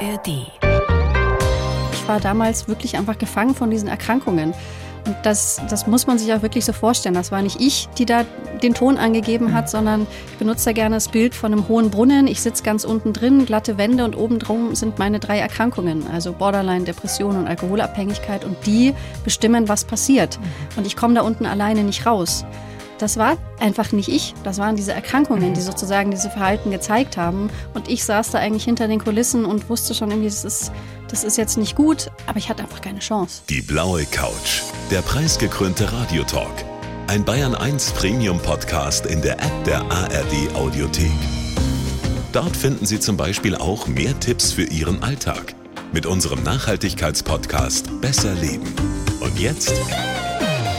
ARD. Ich war damals wirklich einfach gefangen von diesen Erkrankungen. Und das, das muss man sich auch wirklich so vorstellen. Das war nicht ich, die da den Ton angegeben hat, sondern ich benutze da gerne das Bild von einem hohen Brunnen. Ich sitze ganz unten drin, glatte Wände und oben drum sind meine drei Erkrankungen, also Borderline, Depression und Alkoholabhängigkeit. Und die bestimmen, was passiert. Und ich komme da unten alleine nicht raus. Das war einfach nicht ich. Das waren diese Erkrankungen, die sozusagen diese Verhalten gezeigt haben. Und ich saß da eigentlich hinter den Kulissen und wusste schon irgendwie, das ist, das ist jetzt nicht gut, aber ich hatte einfach keine Chance. Die blaue Couch, der preisgekrönte Radiotalk. Ein Bayern 1 Premium Podcast in der App der ARD Audiothek. Dort finden Sie zum Beispiel auch mehr Tipps für Ihren Alltag mit unserem Nachhaltigkeitspodcast Besser Leben. Und jetzt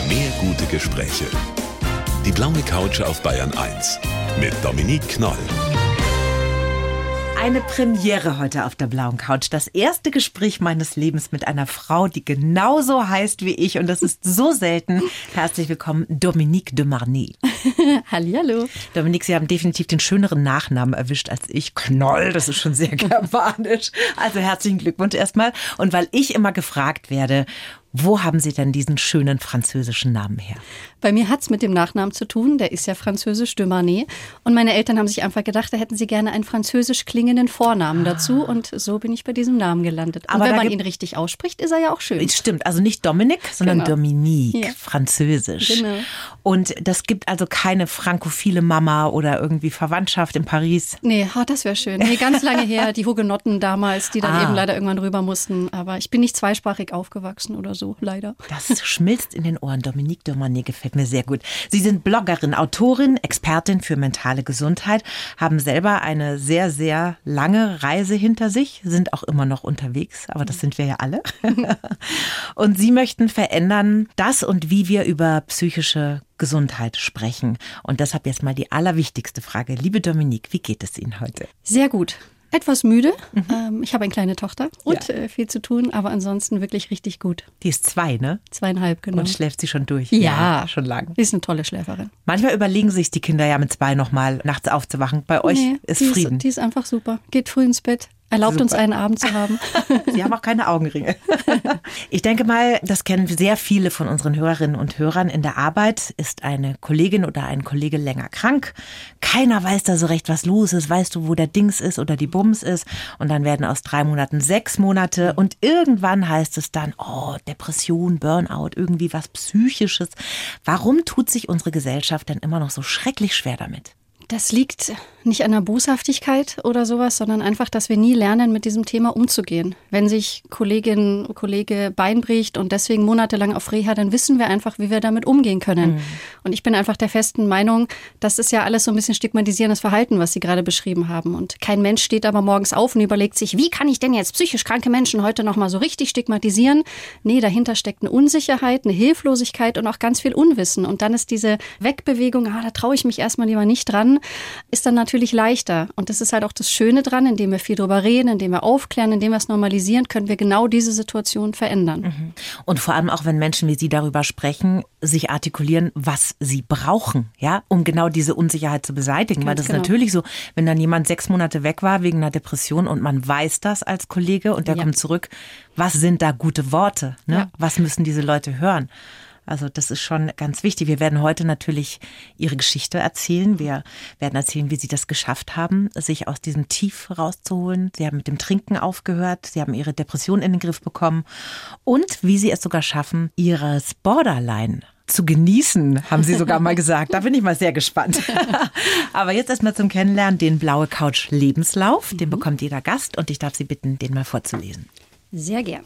mehr gute Gespräche. Die blaue Couch auf Bayern 1 mit Dominique Knoll. Eine Premiere heute auf der blauen Couch. Das erste Gespräch meines Lebens mit einer Frau, die genauso heißt wie ich. Und das ist so selten. Herzlich willkommen, Dominique de Marny. Hallihallo. Dominique, Sie haben definitiv den schöneren Nachnamen erwischt als ich. Knoll, das ist schon sehr germanisch. Also herzlichen Glückwunsch erstmal. Und weil ich immer gefragt werde, wo haben Sie denn diesen schönen französischen Namen her? Bei mir hat's mit dem Nachnamen zu tun, der ist ja französisch, de Marnet. Und meine Eltern haben sich einfach gedacht, da hätten sie gerne einen französisch klingenden Vornamen ah. dazu. Und so bin ich bei diesem Namen gelandet. Aber wenn man ihn richtig ausspricht, ist er ja auch schön. Stimmt, also nicht Dominik, sondern genau. Dominique, ja. französisch. Genau. Und das gibt also keine frankophile Mama oder irgendwie Verwandtschaft in Paris? Nee, oh, das wäre schön. Nee, ganz lange her, die Hugenotten damals, die dann ah. eben leider irgendwann rüber mussten. Aber ich bin nicht zweisprachig aufgewachsen oder so leider. Das schmilzt in den Ohren. Dominique Domanet gefällt mir sehr gut. Sie sind Bloggerin, Autorin, Expertin für mentale Gesundheit, haben selber eine sehr, sehr lange Reise hinter sich, sind auch immer noch unterwegs, aber das sind wir ja alle. und Sie möchten verändern, das und wie wir über psychische Gesundheit sprechen. Und deshalb jetzt mal die allerwichtigste Frage. Liebe Dominique, wie geht es Ihnen heute? Sehr gut etwas müde. Mhm. Ähm, ich habe eine kleine Tochter und ja. äh, viel zu tun, aber ansonsten wirklich richtig gut. Die ist zwei, ne? Zweieinhalb, genau. Und schläft sie schon durch? Ja, ja schon lang. Die ist eine tolle Schläferin. Manchmal überlegen sich die Kinder ja mit zwei nochmal nachts aufzuwachen. Bei euch nee, ist Frieden. Ist, die ist einfach super. Geht früh ins Bett, Erlaubt Super. uns einen Abend zu haben. Sie haben auch keine Augenringe. Ich denke mal, das kennen sehr viele von unseren Hörerinnen und Hörern. In der Arbeit ist eine Kollegin oder ein Kollege länger krank. Keiner weiß da so recht, was los ist. Weißt du, wo der Dings ist oder die Bums ist? Und dann werden aus drei Monaten sechs Monate. Und irgendwann heißt es dann, oh, Depression, Burnout, irgendwie was Psychisches. Warum tut sich unsere Gesellschaft denn immer noch so schrecklich schwer damit? Das liegt nicht an der Boshaftigkeit oder sowas, sondern einfach, dass wir nie lernen, mit diesem Thema umzugehen. Wenn sich Kollegin, Kollege Bein bricht und deswegen monatelang auf Reha, dann wissen wir einfach, wie wir damit umgehen können. Mhm. Und ich bin einfach der festen Meinung, das ist ja alles so ein bisschen stigmatisierendes Verhalten, was Sie gerade beschrieben haben. Und kein Mensch steht aber morgens auf und überlegt sich, wie kann ich denn jetzt psychisch kranke Menschen heute nochmal so richtig stigmatisieren? Nee, dahinter steckt eine Unsicherheit, eine Hilflosigkeit und auch ganz viel Unwissen. Und dann ist diese Wegbewegung, ah, da traue ich mich erstmal lieber nicht dran, ist dann natürlich leichter. Und das ist halt auch das Schöne dran, indem wir viel drüber reden, indem wir aufklären, indem wir es normalisieren, können wir genau diese Situation verändern. Mhm. Und vor allem auch, wenn Menschen wie Sie darüber sprechen, sich artikulieren, was sie brauchen, ja, um genau diese Unsicherheit zu beseitigen. Ganz Weil das genau. ist natürlich so, wenn dann jemand sechs Monate weg war wegen einer Depression und man weiß das als Kollege und der ja. kommt zurück, was sind da gute Worte? Ne? Ja. Was müssen diese Leute hören? Also das ist schon ganz wichtig. Wir werden heute natürlich Ihre Geschichte erzählen. Wir werden erzählen, wie Sie das geschafft haben, sich aus diesem Tief rauszuholen. Sie haben mit dem Trinken aufgehört. Sie haben Ihre Depression in den Griff bekommen. Und wie Sie es sogar schaffen, Ihres Borderline zu genießen, haben Sie sogar mal gesagt. Da bin ich mal sehr gespannt. Aber jetzt erstmal zum Kennenlernen den Blaue Couch Lebenslauf. Den mhm. bekommt jeder Gast und ich darf Sie bitten, den mal vorzulesen. Sehr gern.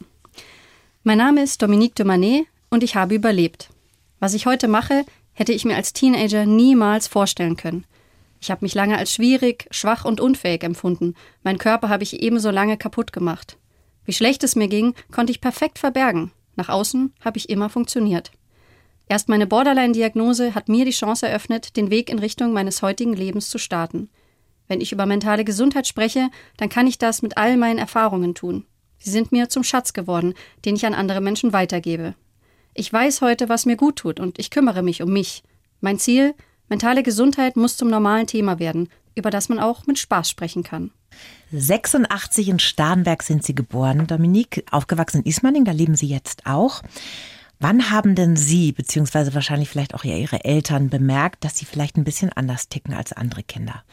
Mein Name ist Dominique de Manet und ich habe überlebt. Was ich heute mache, hätte ich mir als Teenager niemals vorstellen können. Ich habe mich lange als schwierig, schwach und unfähig empfunden. Mein Körper habe ich ebenso lange kaputt gemacht. Wie schlecht es mir ging, konnte ich perfekt verbergen. Nach außen habe ich immer funktioniert. Erst meine Borderline-Diagnose hat mir die Chance eröffnet, den Weg in Richtung meines heutigen Lebens zu starten. Wenn ich über mentale Gesundheit spreche, dann kann ich das mit all meinen Erfahrungen tun. Sie sind mir zum Schatz geworden, den ich an andere Menschen weitergebe. Ich weiß heute, was mir gut tut und ich kümmere mich um mich. Mein Ziel, mentale Gesundheit muss zum normalen Thema werden. über das man auch mit Spaß sprechen kann. 86 in Starnberg sind Sie geboren, Dominique, aufgewachsen in Ismaning, da leben Sie jetzt auch. Wann haben denn Sie, beziehungsweise wahrscheinlich vielleicht auch Ihre Eltern, bemerkt, dass Sie vielleicht ein bisschen anders ticken als andere Kinder?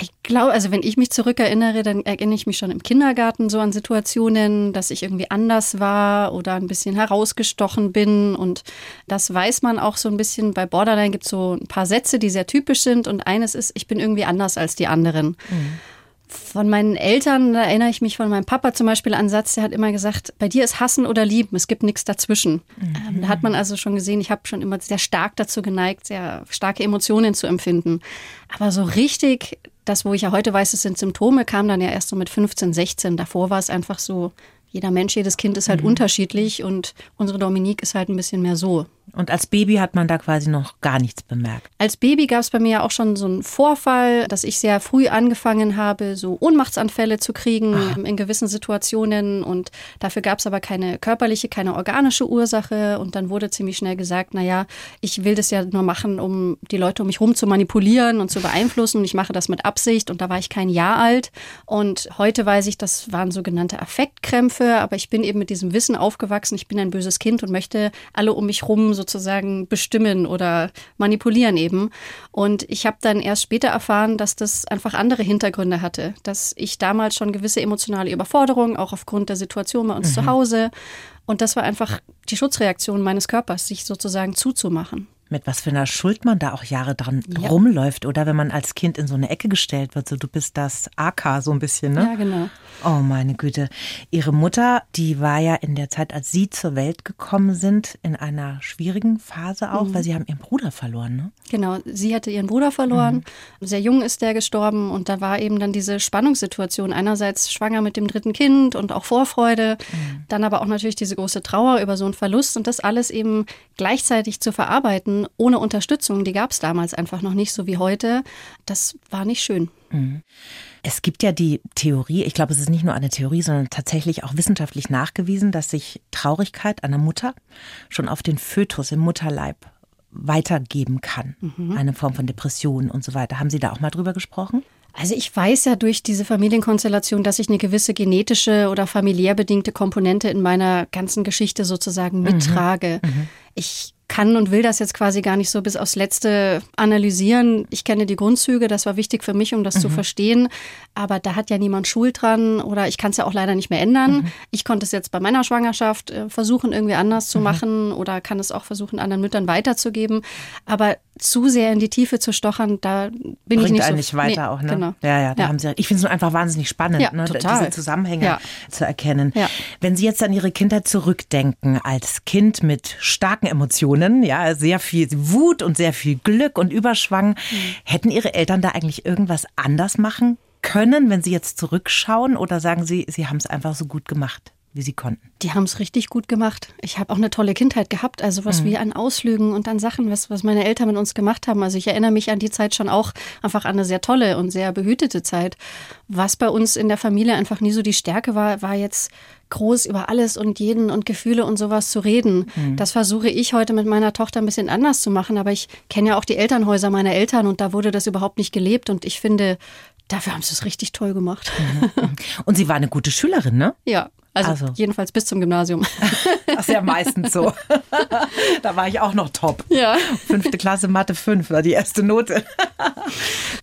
Ich glaube, also wenn ich mich zurückerinnere, dann erinnere ich mich schon im Kindergarten so an Situationen, dass ich irgendwie anders war oder ein bisschen herausgestochen bin. Und das weiß man auch so ein bisschen. Bei Borderline gibt es so ein paar Sätze, die sehr typisch sind. Und eines ist, ich bin irgendwie anders als die anderen. Mhm. Von meinen Eltern da erinnere ich mich von meinem Papa zum Beispiel an einen Satz, der hat immer gesagt, bei dir ist Hassen oder Lieben, es gibt nichts dazwischen. Mhm. Ähm, da hat man also schon gesehen, ich habe schon immer sehr stark dazu geneigt, sehr starke Emotionen zu empfinden. Aber so richtig das, wo ich ja heute weiß, es sind Symptome, kam dann ja erst so mit 15, 16. Davor war es einfach so, jeder Mensch, jedes Kind ist halt mhm. unterschiedlich und unsere Dominique ist halt ein bisschen mehr so. Und als Baby hat man da quasi noch gar nichts bemerkt. Als Baby gab es bei mir ja auch schon so einen Vorfall, dass ich sehr früh angefangen habe, so Ohnmachtsanfälle zu kriegen Ach. in gewissen Situationen. Und dafür gab es aber keine körperliche, keine organische Ursache. Und dann wurde ziemlich schnell gesagt, naja, ich will das ja nur machen, um die Leute um mich herum zu manipulieren und zu beeinflussen. Und ich mache das mit Absicht. Und da war ich kein Jahr alt. Und heute weiß ich, das waren sogenannte Affektkrämpfe. Aber ich bin eben mit diesem Wissen aufgewachsen. Ich bin ein böses Kind und möchte alle um mich herum sozusagen bestimmen oder manipulieren eben. Und ich habe dann erst später erfahren, dass das einfach andere Hintergründe hatte, dass ich damals schon gewisse emotionale Überforderung, auch aufgrund der Situation bei uns mhm. zu Hause. Und das war einfach die Schutzreaktion meines Körpers, sich sozusagen zuzumachen mit was für einer Schuld man da auch Jahre dran ja. rumläuft oder wenn man als Kind in so eine Ecke gestellt wird, so du bist das AK so ein bisschen, ne? Ja, genau. Oh meine Güte. Ihre Mutter, die war ja in der Zeit, als Sie zur Welt gekommen sind, in einer schwierigen Phase auch, mhm. weil Sie haben Ihren Bruder verloren, ne? Genau, sie hatte ihren Bruder verloren. Mhm. Sehr jung ist der gestorben und da war eben dann diese Spannungssituation. Einerseits schwanger mit dem dritten Kind und auch Vorfreude, mhm. dann aber auch natürlich diese große Trauer über so einen Verlust und das alles eben gleichzeitig zu verarbeiten ohne Unterstützung, die gab es damals einfach noch nicht so wie heute. Das war nicht schön. Mhm. Es gibt ja die Theorie, ich glaube, es ist nicht nur eine Theorie, sondern tatsächlich auch wissenschaftlich nachgewiesen, dass sich Traurigkeit einer Mutter schon auf den Fötus im Mutterleib weitergeben kann. Mhm. Eine Form von Depression und so weiter. Haben Sie da auch mal drüber gesprochen? Also ich weiß ja durch diese Familienkonstellation, dass ich eine gewisse genetische oder familiär bedingte Komponente in meiner ganzen Geschichte sozusagen mhm. mittrage. Mhm. Ich kann und will das jetzt quasi gar nicht so bis aufs Letzte analysieren. Ich kenne die Grundzüge, das war wichtig für mich, um das mhm. zu verstehen. Aber da hat ja niemand Schuld dran oder ich kann es ja auch leider nicht mehr ändern. Mhm. Ich konnte es jetzt bei meiner Schwangerschaft äh, versuchen, irgendwie anders zu mhm. machen oder kann es auch versuchen, anderen Müttern weiterzugeben. Aber zu sehr in die Tiefe zu stochern, da bin Bringt ich nicht so. nicht weiter nee, auch, ne? Genau. Ja, ja, da ja. haben Sie. Ich finde es einfach wahnsinnig spannend, ja, ne, diese Zusammenhänge ja. zu erkennen. Wenn Sie jetzt an Ihre Kindheit zurückdenken, als Kind mit starken Emotionen, ja, sehr viel Wut und sehr viel Glück und Überschwang, mhm. hätten Ihre Eltern da eigentlich irgendwas anders machen können, wenn Sie jetzt zurückschauen, oder sagen Sie, Sie haben es einfach so gut gemacht? Wie sie konnten. Die haben es richtig gut gemacht. Ich habe auch eine tolle Kindheit gehabt. Also was mhm. wie an Ausflügen und an Sachen, was, was meine Eltern mit uns gemacht haben. Also ich erinnere mich an die Zeit schon auch einfach an eine sehr tolle und sehr behütete Zeit. Was bei uns in der Familie einfach nie so die Stärke war, war jetzt groß über alles und jeden und Gefühle und sowas zu reden. Mhm. Das versuche ich heute mit meiner Tochter ein bisschen anders zu machen. Aber ich kenne ja auch die Elternhäuser meiner Eltern und da wurde das überhaupt nicht gelebt. Und ich finde, Dafür haben sie es richtig toll gemacht. Mhm. Und sie war eine gute Schülerin, ne? Ja, also, also, jedenfalls bis zum Gymnasium. Das ist ja meistens so. Da war ich auch noch top. Ja. Fünfte Klasse Mathe 5 war die erste Note.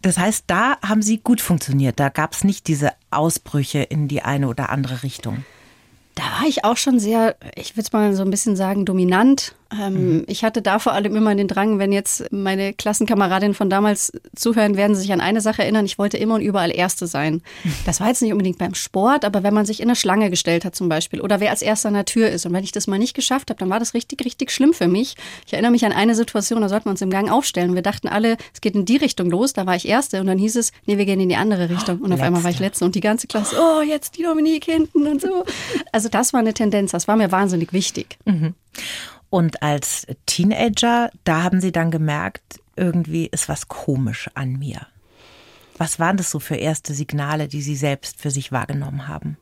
Das heißt, da haben Sie gut funktioniert. Da gab es nicht diese Ausbrüche in die eine oder andere Richtung. Da war ich auch schon sehr, ich würde es mal so ein bisschen sagen, dominant ähm, mhm. Ich hatte da vor allem immer den Drang, wenn jetzt meine Klassenkameradinnen von damals zuhören, werden sie sich an eine Sache erinnern. Ich wollte immer und überall Erste sein. Das war jetzt nicht unbedingt beim Sport, aber wenn man sich in eine Schlange gestellt hat zum Beispiel oder wer als Erster an der Tür ist und wenn ich das mal nicht geschafft habe, dann war das richtig, richtig schlimm für mich. Ich erinnere mich an eine Situation, da sollten wir uns im Gang aufstellen. Wir dachten alle, es geht in die Richtung los, da war ich Erste und dann hieß es, nee, wir gehen in die andere Richtung. Und auf Letzte. einmal war ich Letzte und die ganze Klasse, oh, jetzt die Dominique hinten und so. Also das war eine Tendenz, das war mir wahnsinnig wichtig. Mhm. Und als Teenager, da haben Sie dann gemerkt, irgendwie ist was komisch an mir. Was waren das so für erste Signale, die Sie selbst für sich wahrgenommen haben?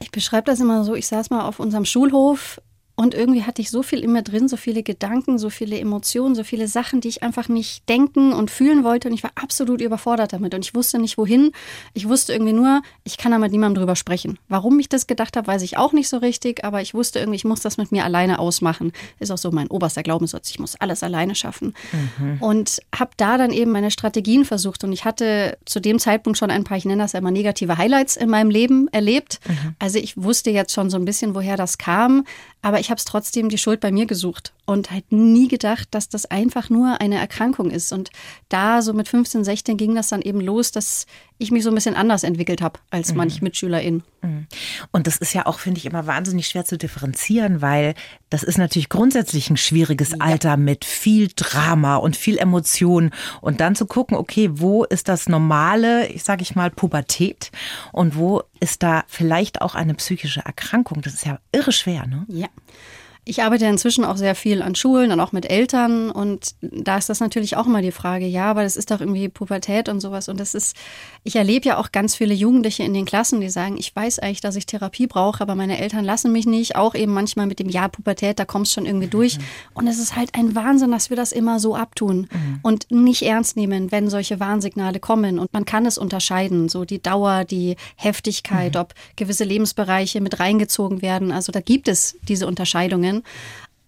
Ich beschreibe das immer so, ich saß mal auf unserem Schulhof Und irgendwie hatte ich so viel in mir drin, so viele Gedanken, so viele Emotionen, so viele Sachen, die ich einfach nicht denken und fühlen wollte. Und ich war absolut überfordert damit. Und ich wusste nicht, wohin. Ich wusste irgendwie nur, ich kann da mit niemandem drüber sprechen. Warum ich das gedacht habe, weiß ich auch nicht so richtig. Aber ich wusste irgendwie, ich muss das mit mir alleine ausmachen. Ist auch so mein oberster Glaubenssatz. Ich muss alles alleine schaffen. Mhm. Und habe da dann eben meine Strategien versucht. Und ich hatte zu dem Zeitpunkt schon ein paar, ich nenne das immer negative Highlights in meinem Leben erlebt. Mhm. Also ich wusste jetzt schon so ein bisschen, woher das kam. Aber ich habe es trotzdem die Schuld bei mir gesucht und halt nie gedacht, dass das einfach nur eine Erkrankung ist. Und da so mit 15, 16 ging das dann eben los, dass ich mich so ein bisschen anders entwickelt habe als mhm. manch Mitschülerin. Mhm. Und das ist ja auch, finde ich, immer wahnsinnig schwer zu differenzieren, weil das ist natürlich grundsätzlich ein schwieriges ja. Alter mit viel Drama und viel Emotion. Und dann zu gucken, okay, wo ist das normale, ich sage ich mal, Pubertät und wo ist da vielleicht auch eine psychische Erkrankung? Das ist ja irre schwer, ne? Ja. Ich arbeite inzwischen auch sehr viel an Schulen und auch mit Eltern. Und da ist das natürlich auch immer die Frage, ja, aber das ist doch irgendwie Pubertät und sowas. Und das ist, ich erlebe ja auch ganz viele Jugendliche in den Klassen, die sagen, ich weiß eigentlich, dass ich Therapie brauche, aber meine Eltern lassen mich nicht, auch eben manchmal mit dem Ja, Pubertät, da kommst schon irgendwie durch. Mhm. und es ist halt ein Wahnsinn, dass wir das immer so abtun mhm. und nicht ernst nehmen, wenn solche Warnsignale kommen. Und man kann es unterscheiden, so die Dauer, die Heftigkeit, mhm. ob gewisse Lebensbereiche mit reingezogen werden, also da gibt es diese Unterscheidungen sein.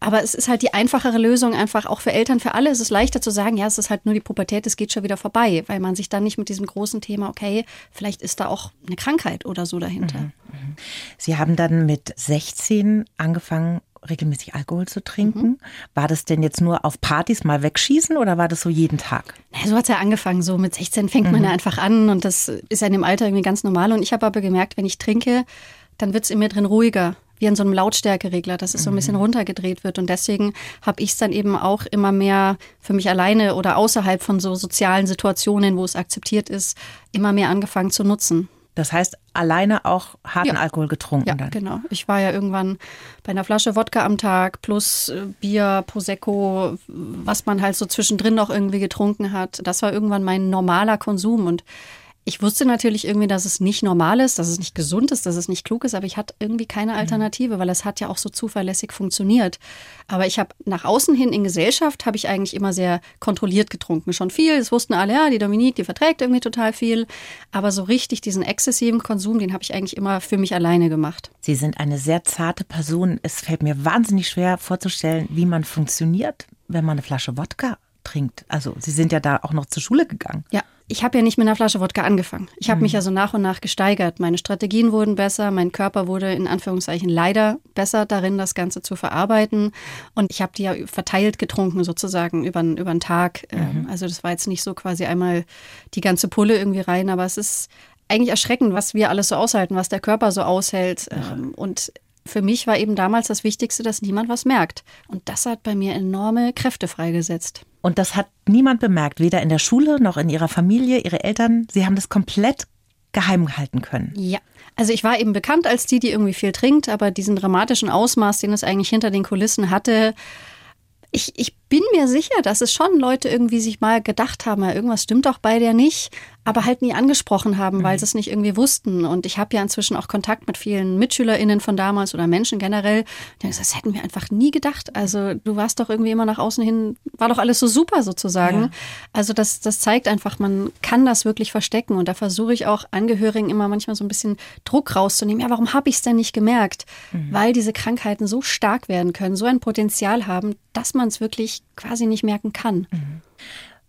Aber es ist halt die einfachere Lösung, einfach auch für Eltern, für alle ist es leichter zu sagen, ja, es ist halt nur die Pubertät, es geht schon wieder vorbei, weil man sich dann nicht mit diesem großen Thema, okay, vielleicht ist da auch eine Krankheit oder so dahinter. Mhm, mhm. Sie haben dann mit 16 angefangen, regelmäßig Alkohol zu trinken. Mhm. War das denn jetzt nur auf Partys mal wegschießen oder war das so jeden Tag? Na, so hat es ja angefangen. So mit 16 fängt mhm. man ja einfach an und das ist ja in dem Alter irgendwie ganz normal. Und ich habe aber gemerkt, wenn ich trinke, dann wird es in mir drin ruhiger wie an so einem Lautstärkeregler, dass es so ein bisschen mhm. runtergedreht wird. Und deswegen habe ich es dann eben auch immer mehr für mich alleine oder außerhalb von so sozialen Situationen, wo es akzeptiert ist, immer mehr angefangen zu nutzen. Das heißt, alleine auch harten ja. Alkohol getrunken ja, dann? genau. Ich war ja irgendwann bei einer Flasche Wodka am Tag plus äh, Bier, Prosecco, was man halt so zwischendrin noch irgendwie getrunken hat. Das war irgendwann mein normaler Konsum und ich wusste natürlich irgendwie, dass es nicht normal ist, dass es nicht gesund ist, dass es nicht klug ist, aber ich hatte irgendwie keine mhm. Alternative, weil es hat ja auch so zuverlässig funktioniert. Aber ich habe nach außen hin in Gesellschaft habe ich eigentlich immer sehr kontrolliert getrunken. Schon viel, es wussten alle, ja, die Dominique, die verträgt irgendwie total viel. Aber so richtig diesen exzessiven Konsum, den habe ich eigentlich immer für mich alleine gemacht. Sie sind eine sehr zarte Person. Es fällt mir wahnsinnig schwer vorzustellen, wie man funktioniert, wenn man eine Flasche Wodka trinkt. Also Sie sind ja da auch noch zur Schule gegangen. Ja, ich habe ja nicht mit einer Flasche Wodka angefangen. Ich habe mhm. mich ja so nach und nach gesteigert. Meine Strategien wurden besser, mein Körper wurde in Anführungszeichen leider besser darin, das Ganze zu verarbeiten. Und ich habe die ja verteilt getrunken, sozusagen über, über einen Tag. Ähm, mhm. Also das war jetzt nicht so quasi einmal die ganze Pulle irgendwie rein, aber es ist eigentlich erschreckend, was wir alles so aushalten, was der Körper so aushält. Ja. Ähm, und für mich war eben damals das Wichtigste, dass niemand was merkt. Und das hat bei mir enorme Kräfte freigesetzt. Und das hat niemand bemerkt, weder in der Schule noch in ihrer Familie, ihre Eltern. Sie haben das komplett geheim halten können. Ja, also ich war eben bekannt als die, die irgendwie viel trinkt, aber diesen dramatischen Ausmaß, den es eigentlich hinter den Kulissen hatte, ich, ich bin mir sicher, dass es schon Leute irgendwie sich mal gedacht haben, ja, irgendwas stimmt doch bei der nicht aber halt nie angesprochen haben, weil mhm. sie es nicht irgendwie wussten. Und ich habe ja inzwischen auch Kontakt mit vielen MitschülerInnen von damals oder Menschen generell. Das hätten wir einfach nie gedacht. Also du warst doch irgendwie immer nach außen hin, war doch alles so super sozusagen. Ja. Also das, das zeigt einfach, man kann das wirklich verstecken. Und da versuche ich auch Angehörigen immer manchmal so ein bisschen Druck rauszunehmen. Ja, warum habe ich es denn nicht gemerkt? Mhm. Weil diese Krankheiten so stark werden können, so ein Potenzial haben, dass man es wirklich quasi nicht merken kann.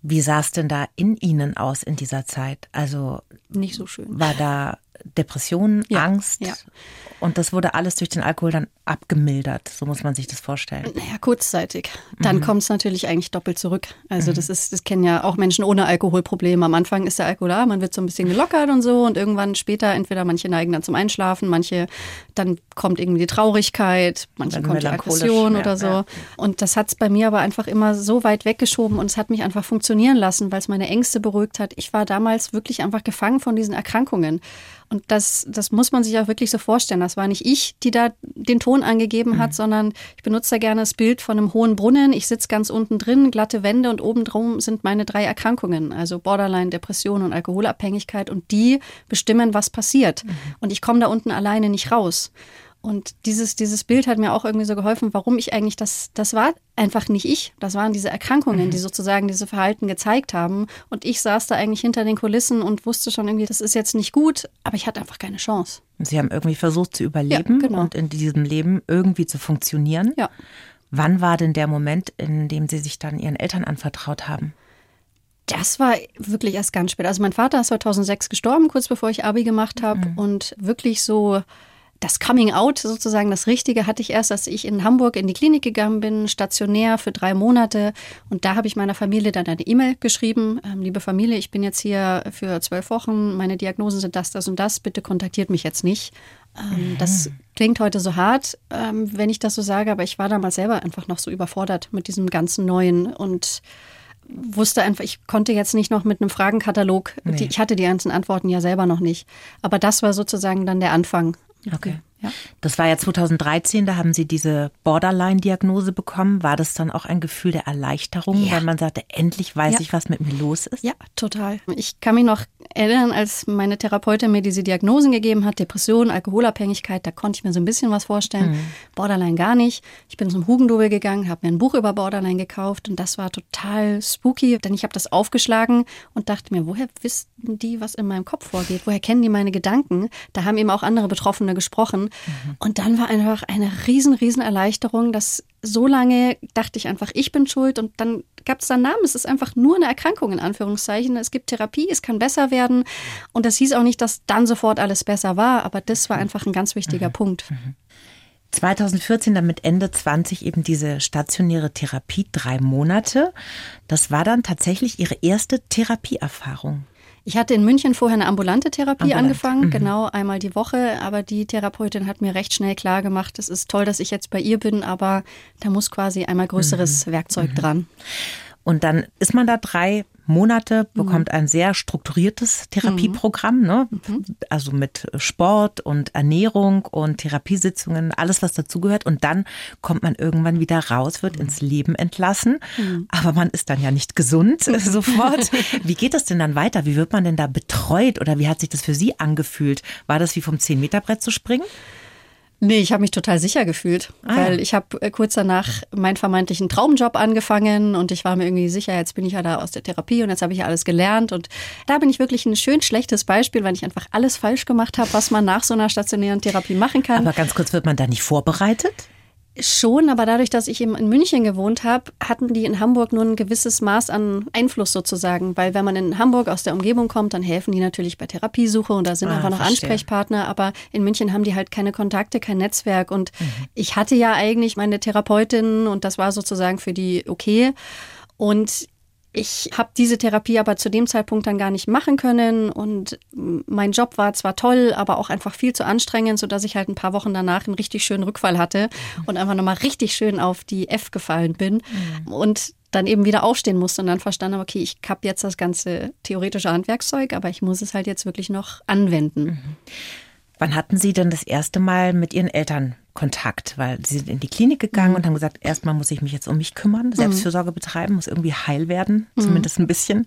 Wie sah es denn da in Ihnen aus in dieser Zeit? Also nicht so schön. War da Depression, ja, Angst? Ja. Und das wurde alles durch den Alkohol dann abgemildert. So muss man sich das vorstellen. Naja, kurzzeitig. Dann mhm. kommt es natürlich eigentlich doppelt zurück. Also mhm. das ist, das kennen ja auch Menschen ohne Alkoholprobleme. Am Anfang ist der Alkohol da, man wird so ein bisschen gelockert und so und irgendwann später entweder manche neigen dann zum Einschlafen, manche dann kommt irgendwie die Traurigkeit, manche kommt die Aggression oder so. Ja. Und das hat es bei mir aber einfach immer so weit weggeschoben und es hat mich einfach funktionieren lassen, weil es meine Ängste beruhigt hat. Ich war damals wirklich einfach gefangen von diesen Erkrankungen. Und das, das muss man sich auch wirklich so vorstellen. Das war nicht ich, die da den Ton angegeben hat, mhm. sondern ich benutze da gerne das Bild von einem hohen Brunnen. Ich sitze ganz unten drin, glatte Wände und oben drum sind meine drei Erkrankungen, also Borderline, Depression und Alkoholabhängigkeit. Und die bestimmen, was passiert. Mhm. Und ich komme da unten alleine nicht raus. Und dieses, dieses Bild hat mir auch irgendwie so geholfen, warum ich eigentlich das, das war einfach nicht ich. Das waren diese Erkrankungen, mhm. die sozusagen diese Verhalten gezeigt haben. Und ich saß da eigentlich hinter den Kulissen und wusste schon irgendwie, das ist jetzt nicht gut, aber ich hatte einfach keine Chance. Sie haben irgendwie versucht zu überleben ja, genau. und in diesem Leben irgendwie zu funktionieren. Ja. Wann war denn der Moment, in dem Sie sich dann Ihren Eltern anvertraut haben? Das war wirklich erst ganz spät. Also mein Vater ist 2006 gestorben, kurz bevor ich Abi gemacht habe. Mhm. Und wirklich so das Coming Out sozusagen, das Richtige hatte ich erst, als ich in Hamburg in die Klinik gegangen bin, stationär für drei Monate. Und da habe ich meiner Familie dann eine E-Mail geschrieben. Ähm, liebe Familie, ich bin jetzt hier für zwölf Wochen. Meine Diagnosen sind das, das und das. Bitte kontaktiert mich jetzt nicht. Mhm. Das klingt heute so hart, ähm, wenn ich das so sage, aber ich war damals selber einfach noch so überfordert mit diesem ganzen Neuen und wusste einfach, ich konnte jetzt nicht noch mit einem Fragenkatalog, nee. die, ich hatte die ganzen Antworten ja selber noch nicht. Aber das war sozusagen dann der Anfang. Okay. Ja. Das war ja 2013, da haben Sie diese Borderline-Diagnose bekommen. War das dann auch ein Gefühl der Erleichterung, ja. weil man sagte, endlich weiß ja. ich, was mit mir los ist? Ja, total. Ich kann mich noch erinnern, als meine Therapeutin mir diese Diagnosen gegeben hat, Depression, Alkoholabhängigkeit, da konnte ich mir so ein bisschen was vorstellen. Mhm. Borderline gar nicht. Ich bin zum Hugendubel gegangen, habe mir ein Buch über Borderline gekauft und das war total spooky, denn ich habe das aufgeschlagen und dachte mir, woher wissen die, was in meinem Kopf vorgeht? Woher kennen die meine Gedanken? Da haben eben auch andere Betroffene gesprochen. Mhm. Und dann war einfach eine riesen, riesen Erleichterung, dass so lange dachte ich einfach, ich bin schuld und dann gab es da einen Namen. Es ist einfach nur eine Erkrankung in Anführungszeichen. Es gibt Therapie, es kann besser werden und das hieß auch nicht, dass dann sofort alles besser war, aber das war einfach ein ganz wichtiger mhm. Punkt. 2014, mhm. dann mit Ende 20 eben diese stationäre Therapie, drei Monate. Das war dann tatsächlich Ihre erste Therapieerfahrung. Ich hatte in München vorher eine ambulante Therapie Ambulant. angefangen, mhm. genau einmal die Woche. Aber die Therapeutin hat mir recht schnell klar gemacht, es ist toll, dass ich jetzt bei ihr bin, aber da muss quasi einmal größeres mhm. Werkzeug mhm. dran. Und dann ist man da drei Monate, bekommt mhm. ein sehr strukturiertes Therapieprogramm, ne? Mhm. also mit Sport und Ernährung und Therapiesitzungen, alles was dazugehört. Und dann kommt man irgendwann wieder raus, wird ins Leben entlassen. Mhm. Aber man ist dann ja nicht gesund sofort. Wie geht das denn dann weiter? Wie wird man denn da betreut oder wie hat sich das für Sie angefühlt? War das wie vom 10-Meter-Brett zu springen? Nee, ich habe mich total sicher gefühlt, ah, weil ja. ich habe äh, kurz danach meinen vermeintlichen Traumjob angefangen und ich war mir irgendwie sicher, jetzt bin ich ja da aus der Therapie und jetzt habe ich ja alles gelernt und da bin ich wirklich ein schön schlechtes Beispiel, weil ich einfach alles falsch gemacht habe, was man nach so einer stationären Therapie machen kann. Aber ganz kurz, wird man da nicht vorbereitet? Schon, aber dadurch, dass ich eben in München gewohnt habe, hatten die in Hamburg nur ein gewisses Maß an Einfluss sozusagen. Weil wenn man in Hamburg aus der Umgebung kommt, dann helfen die natürlich bei Therapiesuche und da sind ah, einfach noch verstehe. Ansprechpartner. Aber in München haben die halt keine Kontakte, kein Netzwerk. Und mhm. ich hatte ja eigentlich meine Therapeutin und das war sozusagen für die okay. Und ich habe diese Therapie aber zu dem Zeitpunkt dann gar nicht machen können und mein Job war zwar toll, aber auch einfach viel zu anstrengend, sodass ich halt ein paar Wochen danach einen richtig schönen Rückfall hatte und einfach nochmal richtig schön auf die F gefallen bin mhm. und dann eben wieder aufstehen musste und dann verstanden habe, okay, ich habe jetzt das ganze theoretische Handwerkszeug, aber ich muss es halt jetzt wirklich noch anwenden. Mhm. Wann hatten Sie denn das erste Mal mit Ihren Eltern Kontakt? Weil Sie sind in die Klinik gegangen mhm. und haben gesagt, erstmal muss ich mich jetzt um mich kümmern, mhm. Selbstfürsorge betreiben, muss irgendwie heil werden, mhm. zumindest ein bisschen.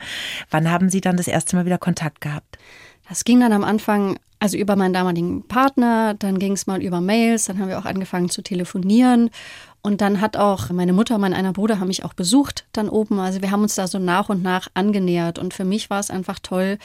Wann haben Sie dann das erste Mal wieder Kontakt gehabt? Das ging dann am Anfang also über meinen damaligen Partner, dann ging es mal über Mails, dann haben wir auch angefangen zu telefonieren und dann hat auch meine Mutter, mein einer Bruder haben mich auch besucht dann oben. Also wir haben uns da so nach und nach angenähert und für mich war es einfach toll,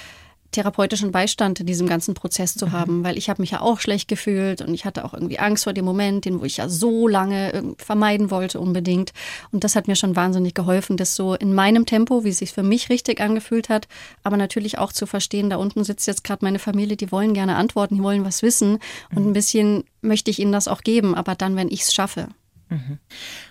therapeutischen Beistand in diesem ganzen Prozess zu mhm. haben, weil ich habe mich ja auch schlecht gefühlt und ich hatte auch irgendwie Angst vor dem Moment, den wo ich ja so lange vermeiden wollte unbedingt und das hat mir schon wahnsinnig geholfen, das so in meinem Tempo, wie es sich für mich richtig angefühlt hat, aber natürlich auch zu verstehen, da unten sitzt jetzt gerade meine Familie, die wollen gerne antworten, die wollen was wissen und mhm. ein bisschen möchte ich ihnen das auch geben, aber dann, wenn ich es schaffe. Mhm.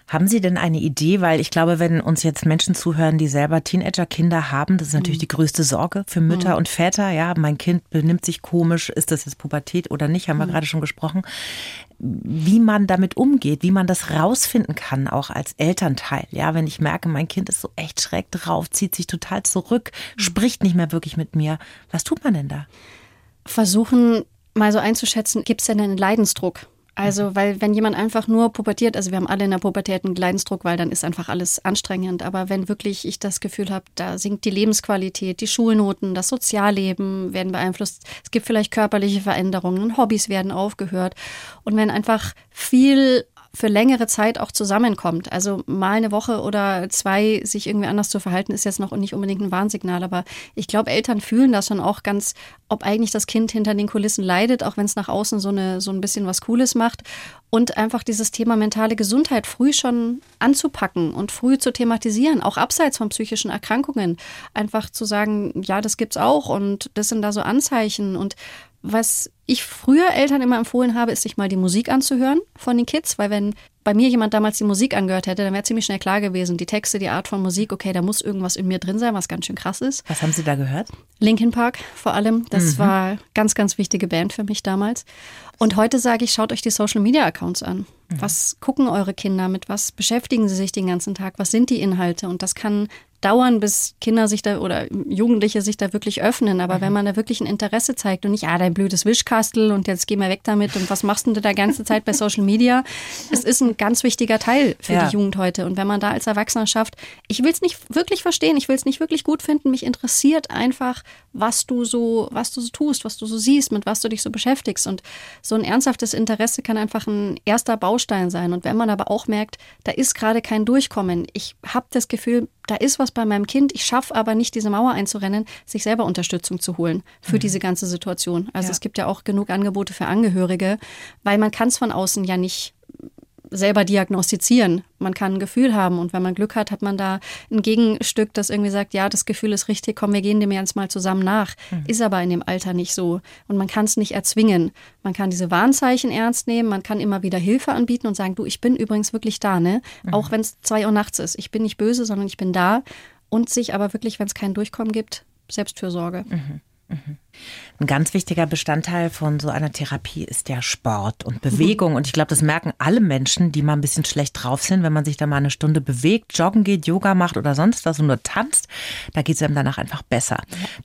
Haben Sie denn eine Idee? Weil ich glaube, wenn uns jetzt Menschen zuhören, die selber Teenager-Kinder haben, das ist natürlich mhm. die größte Sorge für Mütter mhm. und Väter. Ja, mein Kind benimmt sich komisch, ist das jetzt Pubertät oder nicht, haben wir mhm. gerade schon gesprochen. Wie man damit umgeht, wie man das rausfinden kann, auch als Elternteil. Ja, wenn ich merke, mein Kind ist so echt schräg drauf, zieht sich total zurück, mhm. spricht nicht mehr wirklich mit mir. Was tut man denn da? Versuchen mal so einzuschätzen, gibt es denn einen Leidensdruck? Also, weil wenn jemand einfach nur pubertiert, also wir haben alle in der Pubertät einen Leidensdruck, weil dann ist einfach alles anstrengend. Aber wenn wirklich ich das Gefühl habe, da sinkt die Lebensqualität, die Schulnoten, das Sozialleben werden beeinflusst, es gibt vielleicht körperliche Veränderungen, Hobbys werden aufgehört. Und wenn einfach viel für längere Zeit auch zusammenkommt. Also mal eine Woche oder zwei sich irgendwie anders zu verhalten, ist jetzt noch nicht unbedingt ein Warnsignal. Aber ich glaube, Eltern fühlen das schon auch ganz, ob eigentlich das Kind hinter den Kulissen leidet, auch wenn es nach außen so, eine, so ein bisschen was Cooles macht. Und einfach dieses Thema mentale Gesundheit früh schon anzupacken und früh zu thematisieren, auch abseits von psychischen Erkrankungen. Einfach zu sagen, ja, das gibt's auch und das sind da so Anzeichen und was ich früher Eltern immer empfohlen habe, ist sich mal die Musik anzuhören von den Kids, weil wenn bei mir jemand damals die Musik angehört hätte, dann wäre ziemlich schnell klar gewesen, die Texte, die Art von Musik, okay, da muss irgendwas in mir drin sein, was ganz schön krass ist. Was haben Sie da gehört? Linkin Park vor allem, das mhm. war ganz, ganz wichtige Band für mich damals. Und heute sage ich, schaut euch die Social Media Accounts an. Mhm. Was gucken eure Kinder mit? Was beschäftigen sie sich den ganzen Tag? Was sind die Inhalte? Und das kann dauern, bis Kinder sich da oder Jugendliche sich da wirklich öffnen. Aber mhm. wenn man da wirklich ein Interesse zeigt und nicht, ah, dein blödes Wischkastel und jetzt geh mal weg damit und was machst du da ganze Zeit bei Social Media? Es ist ein ganz wichtiger Teil für ja. die Jugend heute. Und wenn man da als Erwachsener schafft, ich will es nicht wirklich verstehen, ich will es nicht wirklich gut finden, mich interessiert einfach, was du so, was du so tust, was du so siehst, mit was du dich so beschäftigst. Und so ein ernsthaftes Interesse kann einfach ein erster Baustein sein. Und wenn man aber auch merkt, da ist gerade kein Durchkommen, ich habe das Gefühl, da ist was bei meinem Kind, ich schaffe aber nicht, diese Mauer einzurennen, sich selber Unterstützung zu holen für mhm. diese ganze Situation. Also ja. es gibt ja auch genug Angebote für Angehörige, weil man kann es von außen ja nicht selber diagnostizieren. Man kann ein Gefühl haben und wenn man Glück hat, hat man da ein Gegenstück, das irgendwie sagt, ja, das Gefühl ist richtig, komm, wir gehen dem jetzt mal zusammen nach. Mhm. Ist aber in dem Alter nicht so und man kann es nicht erzwingen. Man kann diese Warnzeichen ernst nehmen, man kann immer wieder Hilfe anbieten und sagen, du, ich bin übrigens wirklich da, ne? Mhm. Auch wenn es zwei Uhr nachts ist. Ich bin nicht böse, sondern ich bin da und sich aber wirklich, wenn es kein Durchkommen gibt, Selbstfürsorge. Mhm. Ein ganz wichtiger Bestandteil von so einer Therapie ist der Sport und Bewegung. Und ich glaube, das merken alle Menschen, die mal ein bisschen schlecht drauf sind, wenn man sich da mal eine Stunde bewegt, joggen geht, Yoga macht oder sonst was und nur tanzt, da geht es einem danach einfach besser.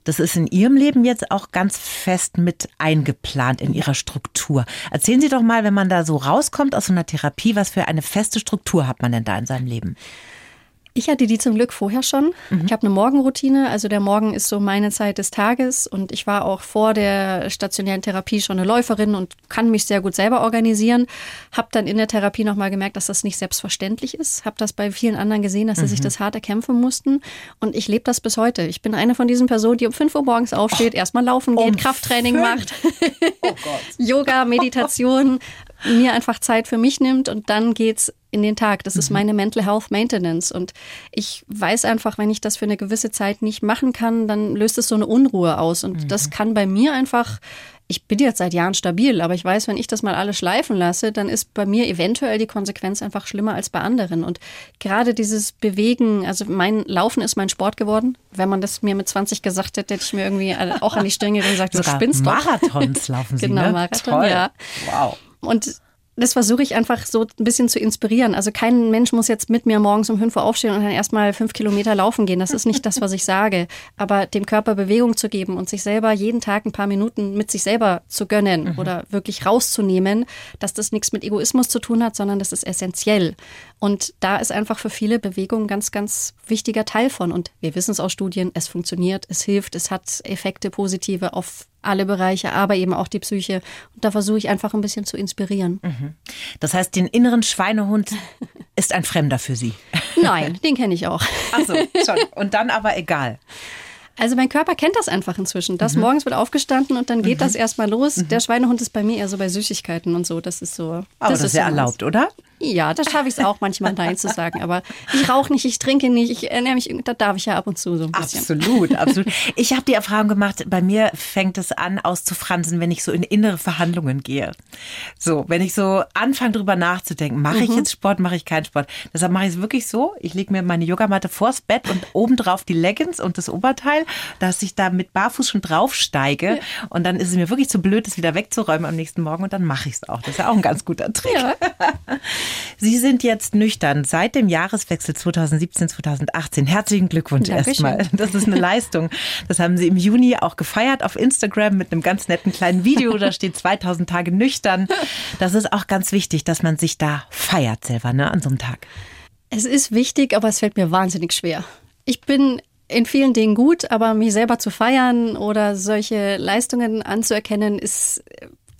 Das ist in Ihrem Leben jetzt auch ganz fest mit eingeplant in Ihrer Struktur. Erzählen Sie doch mal, wenn man da so rauskommt aus so einer Therapie, was für eine feste Struktur hat man denn da in seinem Leben? Ich hatte die zum Glück vorher schon. Mhm. Ich habe eine Morgenroutine, also der Morgen ist so meine Zeit des Tages und ich war auch vor der stationären Therapie schon eine Läuferin und kann mich sehr gut selber organisieren. Habe dann in der Therapie nochmal gemerkt, dass das nicht selbstverständlich ist. Habe das bei vielen anderen gesehen, dass sie mhm. sich das hart erkämpfen mussten und ich lebe das bis heute. Ich bin eine von diesen Personen, die um 5 Uhr morgens aufsteht, oh, erstmal laufen geht, um Krafttraining fünf. macht, oh Yoga, Meditation, mir einfach Zeit für mich nimmt und dann geht's in den Tag. Das mhm. ist meine Mental Health Maintenance. Und ich weiß einfach, wenn ich das für eine gewisse Zeit nicht machen kann, dann löst es so eine Unruhe aus. Und mhm. das kann bei mir einfach, ich bin jetzt seit Jahren stabil, aber ich weiß, wenn ich das mal alles schleifen lasse, dann ist bei mir eventuell die Konsequenz einfach schlimmer als bei anderen. Und gerade dieses Bewegen, also mein Laufen ist mein Sport geworden. Wenn man das mir mit 20 gesagt hätte, hätte ich mir irgendwie auch an die Stirn gesagt, du spinnst doch. Marathons laufen Sie, Genau, ne? Marathon, Toll. ja. Wow. Und das versuche ich einfach so ein bisschen zu inspirieren. Also kein Mensch muss jetzt mit mir morgens um 5 Uhr aufstehen und dann erstmal fünf Kilometer laufen gehen. Das ist nicht das, was ich sage. Aber dem Körper Bewegung zu geben und sich selber jeden Tag ein paar Minuten mit sich selber zu gönnen mhm. oder wirklich rauszunehmen, dass das nichts mit Egoismus zu tun hat, sondern das ist essentiell. Und da ist einfach für viele Bewegung ein ganz, ganz wichtiger Teil von. Und wir wissen es aus Studien, es funktioniert, es hilft, es hat Effekte positive auf alle Bereiche, aber eben auch die Psyche. Und da versuche ich einfach ein bisschen zu inspirieren. Mhm. Das heißt, den inneren Schweinehund ist ein Fremder für Sie? Nein, den kenne ich auch. Ach so, schon. Und dann aber egal. Also mein Körper kennt das einfach inzwischen. Das mhm. morgens wird aufgestanden und dann geht mhm. das erstmal los. Mhm. Der Schweinehund ist bei mir eher so bei Süßigkeiten und so. Das ist so. Aber das, das ist ja erlaubt, oder? Ja, da schaffe ich es auch manchmal Nein zu sagen. Aber ich rauche nicht, ich trinke nicht, ich ernähre mich, da darf ich ja ab und zu so ein bisschen. Absolut, absolut. Ich habe die Erfahrung gemacht, bei mir fängt es an auszufransen, wenn ich so in innere Verhandlungen gehe. So, wenn ich so anfange drüber nachzudenken, mache ich mhm. jetzt Sport, mache ich keinen Sport. Deshalb mache ich es wirklich so, ich lege mir meine Yogamatte vors Bett und obendrauf die Leggings und das Oberteil, dass ich da mit Barfuß schon draufsteige. Ja. Und dann ist es mir wirklich zu blöd, das wieder wegzuräumen am nächsten Morgen und dann mache ich es auch. Das ist ja auch ein ganz guter Trick. Ja. Sie sind jetzt nüchtern seit dem Jahreswechsel 2017-2018. Herzlichen Glückwunsch erstmal. Das ist eine Leistung. Das haben Sie im Juni auch gefeiert auf Instagram mit einem ganz netten kleinen Video. Da steht 2000 Tage nüchtern. Das ist auch ganz wichtig, dass man sich da feiert selber ne, an so einem Tag. Es ist wichtig, aber es fällt mir wahnsinnig schwer. Ich bin in vielen Dingen gut, aber mich selber zu feiern oder solche Leistungen anzuerkennen, ist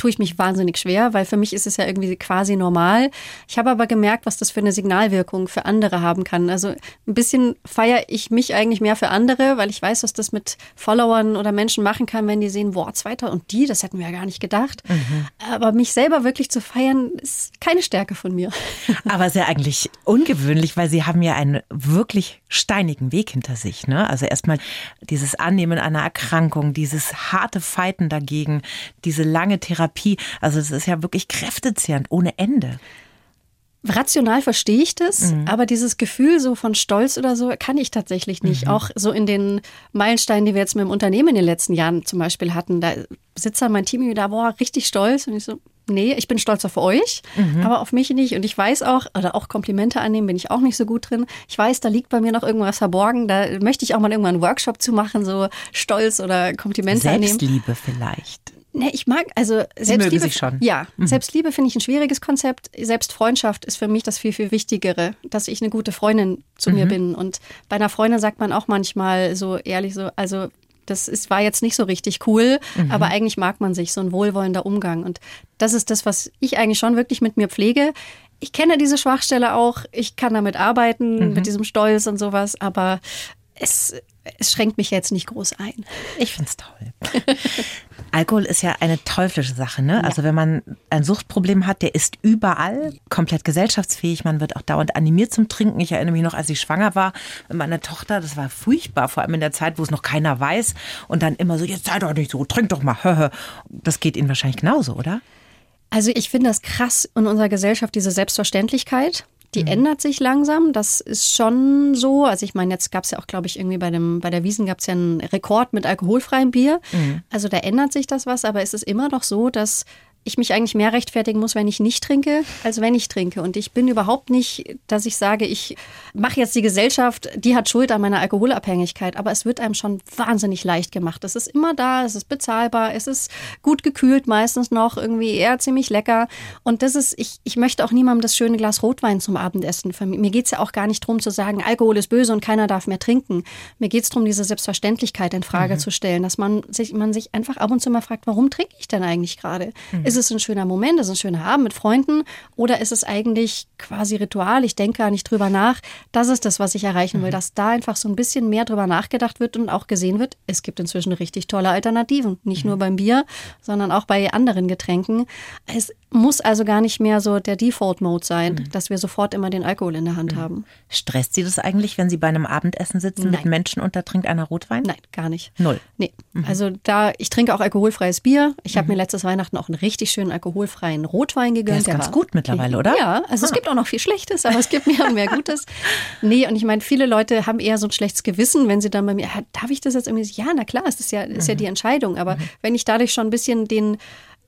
tue ich mich wahnsinnig schwer, weil für mich ist es ja irgendwie quasi normal. Ich habe aber gemerkt, was das für eine Signalwirkung für andere haben kann. Also ein bisschen feiere ich mich eigentlich mehr für andere, weil ich weiß, was das mit Followern oder Menschen machen kann, wenn die sehen, boah, zweiter und die, das hätten wir ja gar nicht gedacht. Mhm. Aber mich selber wirklich zu feiern, ist keine Stärke von mir. Aber sehr eigentlich ungewöhnlich, weil Sie haben ja einen wirklich steinigen Weg hinter sich. Ne? Also erstmal dieses Annehmen einer Erkrankung, dieses harte Fighten dagegen, diese lange Therapie Therapie. Also es ist ja wirklich kräftezehrend ohne Ende. Rational verstehe ich das, mhm. aber dieses Gefühl so von Stolz oder so kann ich tatsächlich nicht. Mhm. Auch so in den Meilensteinen, die wir jetzt mit dem Unternehmen in den letzten Jahren zum Beispiel hatten, da sitzt dann mein Team da, boah, richtig stolz. Und ich so, nee, ich bin stolz auf euch, mhm. aber auf mich nicht. Und ich weiß auch, oder auch Komplimente annehmen bin ich auch nicht so gut drin. Ich weiß, da liegt bei mir noch irgendwas verborgen. Da möchte ich auch mal irgendwann einen Workshop zu machen, so Stolz oder Komplimente Selbstliebe annehmen. Selbstliebe vielleicht. Ne, ich mag, also Selbstliebe. Ja, mhm. Selbstliebe finde ich ein schwieriges Konzept. Selbstfreundschaft ist für mich das viel, viel Wichtigere, dass ich eine gute Freundin zu mhm. mir bin. Und bei einer Freundin sagt man auch manchmal so ehrlich so, also das ist, war jetzt nicht so richtig cool, mhm. aber eigentlich mag man sich, so ein wohlwollender Umgang. Und das ist das, was ich eigentlich schon wirklich mit mir pflege. Ich kenne diese Schwachstelle auch, ich kann damit arbeiten, mhm. mit diesem Stolz und sowas, aber es, es schränkt mich jetzt nicht groß ein. Ich finde es toll. Alkohol ist ja eine teuflische Sache, ne? Ja. Also wenn man ein Suchtproblem hat, der ist überall komplett gesellschaftsfähig. Man wird auch dauernd animiert zum Trinken. Ich erinnere mich noch, als ich schwanger war mit meiner Tochter, das war furchtbar, vor allem in der Zeit, wo es noch keiner weiß. Und dann immer so, jetzt sei doch nicht so, trink doch mal. Das geht Ihnen wahrscheinlich genauso, oder? Also ich finde das krass in unserer Gesellschaft, diese Selbstverständlichkeit. Die mhm. ändert sich langsam. Das ist schon so. Also ich meine, jetzt gab es ja auch, glaube ich, irgendwie bei dem bei der Wiesen gab es ja einen Rekord mit alkoholfreiem Bier. Mhm. Also da ändert sich das was, aber es ist immer noch so, dass ich mich eigentlich mehr rechtfertigen muss, wenn ich nicht trinke, als wenn ich trinke. Und ich bin überhaupt nicht, dass ich sage, ich mache jetzt die Gesellschaft, die hat Schuld an meiner Alkoholabhängigkeit. Aber es wird einem schon wahnsinnig leicht gemacht. Es ist immer da, es ist bezahlbar, es ist gut gekühlt meistens noch, irgendwie eher ziemlich lecker. Und das ist, ich, ich möchte auch niemandem das schöne Glas Rotwein zum Abendessen. Mir geht es ja auch gar nicht darum zu sagen, Alkohol ist böse und keiner darf mehr trinken. Mir geht es darum, diese Selbstverständlichkeit in Frage mhm. zu stellen, dass man sich, man sich einfach ab und zu mal fragt, warum trinke ich denn eigentlich gerade? Mhm. Ist es ein schöner Moment, ist es ein schöner Abend mit Freunden oder ist es eigentlich quasi Ritual? Ich denke gar nicht drüber nach. Das ist das, was ich erreichen will, mhm. dass da einfach so ein bisschen mehr drüber nachgedacht wird und auch gesehen wird, es gibt inzwischen richtig tolle Alternativen. Nicht mhm. nur beim Bier, sondern auch bei anderen Getränken. Es muss also gar nicht mehr so der Default-Mode sein, mhm. dass wir sofort immer den Alkohol in der Hand mhm. haben. Stresst Sie das eigentlich, wenn Sie bei einem Abendessen sitzen Nein. mit Menschen und da trinkt einer Rotwein? Nein, gar nicht. Null. Nee. Mhm. Also da, ich trinke auch alkoholfreies Bier. Ich habe mhm. mir letztes Weihnachten auch einen richtig schönen alkoholfreien Rotwein gegönnt. Der ist der ganz war, gut mittlerweile, oder? Ja, also ah. es gibt auch noch viel Schlechtes, aber es gibt mehr und mehr Gutes. Nee, und ich meine, viele Leute haben eher so ein schlechtes Gewissen, wenn sie dann bei mir, darf ich das jetzt irgendwie? Ja, na klar, es ist ja, ist ja mhm. die Entscheidung. Aber mhm. wenn ich dadurch schon ein bisschen den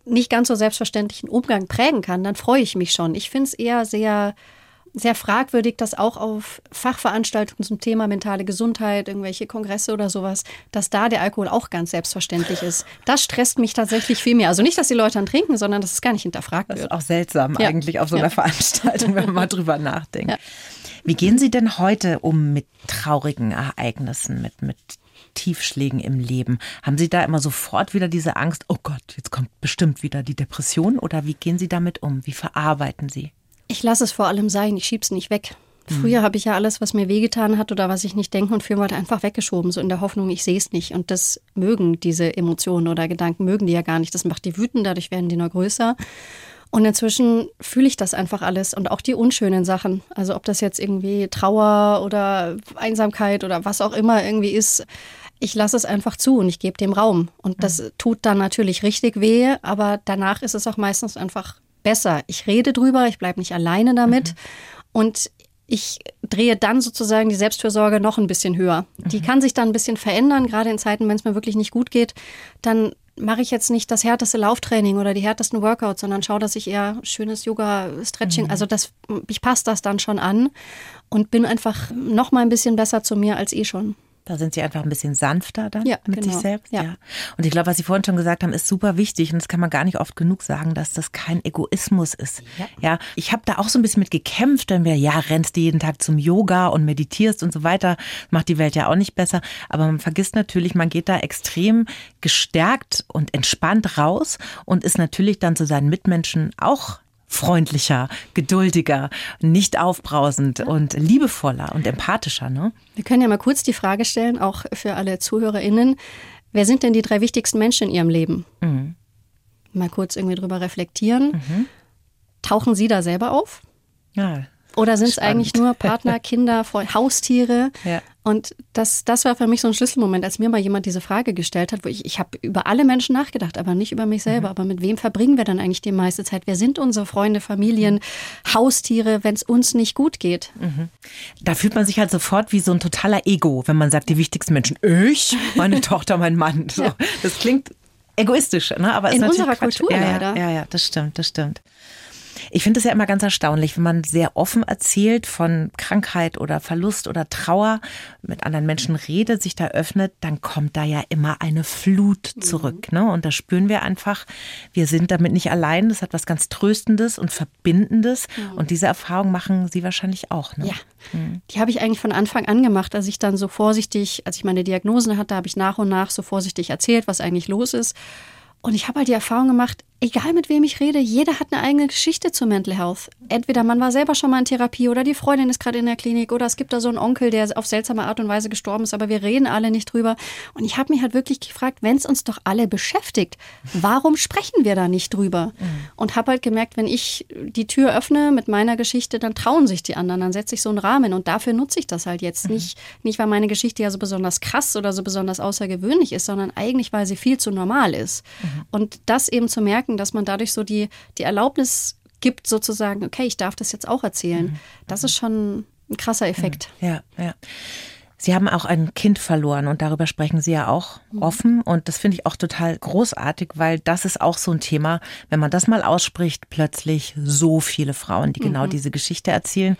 nicht ganz so selbstverständlichen Umgang prägen kann, dann freue ich mich schon. Ich finde es eher sehr sehr fragwürdig, dass auch auf Fachveranstaltungen zum Thema mentale Gesundheit, irgendwelche Kongresse oder sowas, dass da der Alkohol auch ganz selbstverständlich ist. Das stresst mich tatsächlich viel mehr. Also nicht, dass die Leute dann trinken, sondern dass es gar nicht hinterfragt wird. Das ist auch seltsam ja. eigentlich auf so einer ja. Veranstaltung, wenn man mal drüber nachdenkt. Ja. Wie gehen Sie denn heute um mit traurigen Ereignissen, mit, mit Tiefschlägen im Leben? Haben Sie da immer sofort wieder diese Angst, oh Gott, jetzt kommt bestimmt wieder die Depression? Oder wie gehen Sie damit um? Wie verarbeiten Sie? Ich lasse es vor allem sein, ich schiebe es nicht weg. Früher habe ich ja alles, was mir wehgetan hat oder was ich nicht denken und fühlen wollte, einfach weggeschoben, so in der Hoffnung, ich sehe es nicht. Und das mögen diese Emotionen oder Gedanken, mögen die ja gar nicht. Das macht die wütend, dadurch werden die noch größer. Und inzwischen fühle ich das einfach alles und auch die unschönen Sachen. Also ob das jetzt irgendwie Trauer oder Einsamkeit oder was auch immer irgendwie ist. Ich lasse es einfach zu und ich gebe dem Raum. Und das mhm. tut dann natürlich richtig weh, aber danach ist es auch meistens einfach besser. Ich rede drüber, ich bleibe nicht alleine damit. Mhm. Und ich drehe dann sozusagen die Selbstfürsorge noch ein bisschen höher. Die mhm. kann sich dann ein bisschen verändern, gerade in Zeiten, wenn es mir wirklich nicht gut geht. Dann mache ich jetzt nicht das härteste Lauftraining oder die härtesten Workouts, sondern schaue, dass ich eher schönes Yoga, Stretching, mhm. also das, ich passe das dann schon an und bin einfach noch mal ein bisschen besser zu mir als eh schon. Da sind sie einfach ein bisschen sanfter dann ja, mit genau. sich selbst. Ja. ja. Und ich glaube, was Sie vorhin schon gesagt haben, ist super wichtig. Und das kann man gar nicht oft genug sagen, dass das kein Egoismus ist. Ja, ja ich habe da auch so ein bisschen mit gekämpft, wenn wir, ja, rennst du jeden Tag zum Yoga und meditierst und so weiter. Macht die Welt ja auch nicht besser. Aber man vergisst natürlich, man geht da extrem gestärkt und entspannt raus und ist natürlich dann zu seinen Mitmenschen auch freundlicher, geduldiger, nicht aufbrausend und liebevoller und empathischer. Ne? Wir können ja mal kurz die Frage stellen, auch für alle ZuhörerInnen. Wer sind denn die drei wichtigsten Menschen in Ihrem Leben? Mhm. Mal kurz irgendwie drüber reflektieren. Mhm. Tauchen Sie da selber auf? Ja, oder sind es eigentlich nur Partner, Kinder, Haustiere? Ja. Und das, das war für mich so ein Schlüsselmoment, als mir mal jemand diese Frage gestellt hat, wo ich, ich habe über alle Menschen nachgedacht, aber nicht über mich selber. Mhm. Aber mit wem verbringen wir dann eigentlich die meiste Zeit? Wer sind unsere Freunde, Familien, mhm. Haustiere, wenn es uns nicht gut geht? Mhm. Da fühlt man sich halt sofort wie so ein totaler Ego, wenn man sagt, die wichtigsten Menschen, ich, meine Tochter, mein Mann. So, ja. Das klingt egoistisch, ne? aber in unserer Kultur ja, leider. Ja, ja, das stimmt, das stimmt. Ich finde es ja immer ganz erstaunlich, wenn man sehr offen erzählt von Krankheit oder Verlust oder Trauer, mit anderen Menschen redet, sich da öffnet, dann kommt da ja immer eine Flut mhm. zurück. Mhm. Ne? Und da spüren wir einfach, wir sind damit nicht allein. Das hat was ganz Tröstendes und Verbindendes. Mhm. Und diese Erfahrung machen Sie wahrscheinlich auch. Ne? Ja, mhm. die habe ich eigentlich von Anfang an gemacht, als ich dann so vorsichtig, als ich meine Diagnosen hatte, habe ich nach und nach so vorsichtig erzählt, was eigentlich los ist. Und ich habe halt die Erfahrung gemacht, egal mit wem ich rede, jeder hat eine eigene Geschichte zu Mental Health. Entweder man war selber schon mal in Therapie oder die Freundin ist gerade in der Klinik oder es gibt da so einen Onkel, der auf seltsame Art und Weise gestorben ist, aber wir reden alle nicht drüber. Und ich habe mich halt wirklich gefragt, wenn es uns doch alle beschäftigt, warum sprechen wir da nicht drüber? Mhm. Und habe halt gemerkt, wenn ich die Tür öffne mit meiner Geschichte, dann trauen sich die anderen, dann setze ich so einen Rahmen und dafür nutze ich das halt jetzt. Mhm. Nicht, nicht, weil meine Geschichte ja so besonders krass oder so besonders außergewöhnlich ist, sondern eigentlich, weil sie viel zu normal ist. Mhm. Und das eben zu merken, dass man dadurch so die, die Erlaubnis gibt, sozusagen, okay, ich darf das jetzt auch erzählen. Mhm. Das ist schon ein krasser Effekt. Ja, ja. Sie haben auch ein Kind verloren und darüber sprechen Sie ja auch mhm. offen. Und das finde ich auch total großartig, weil das ist auch so ein Thema, wenn man das mal ausspricht, plötzlich so viele Frauen, die genau mhm. diese Geschichte erzählen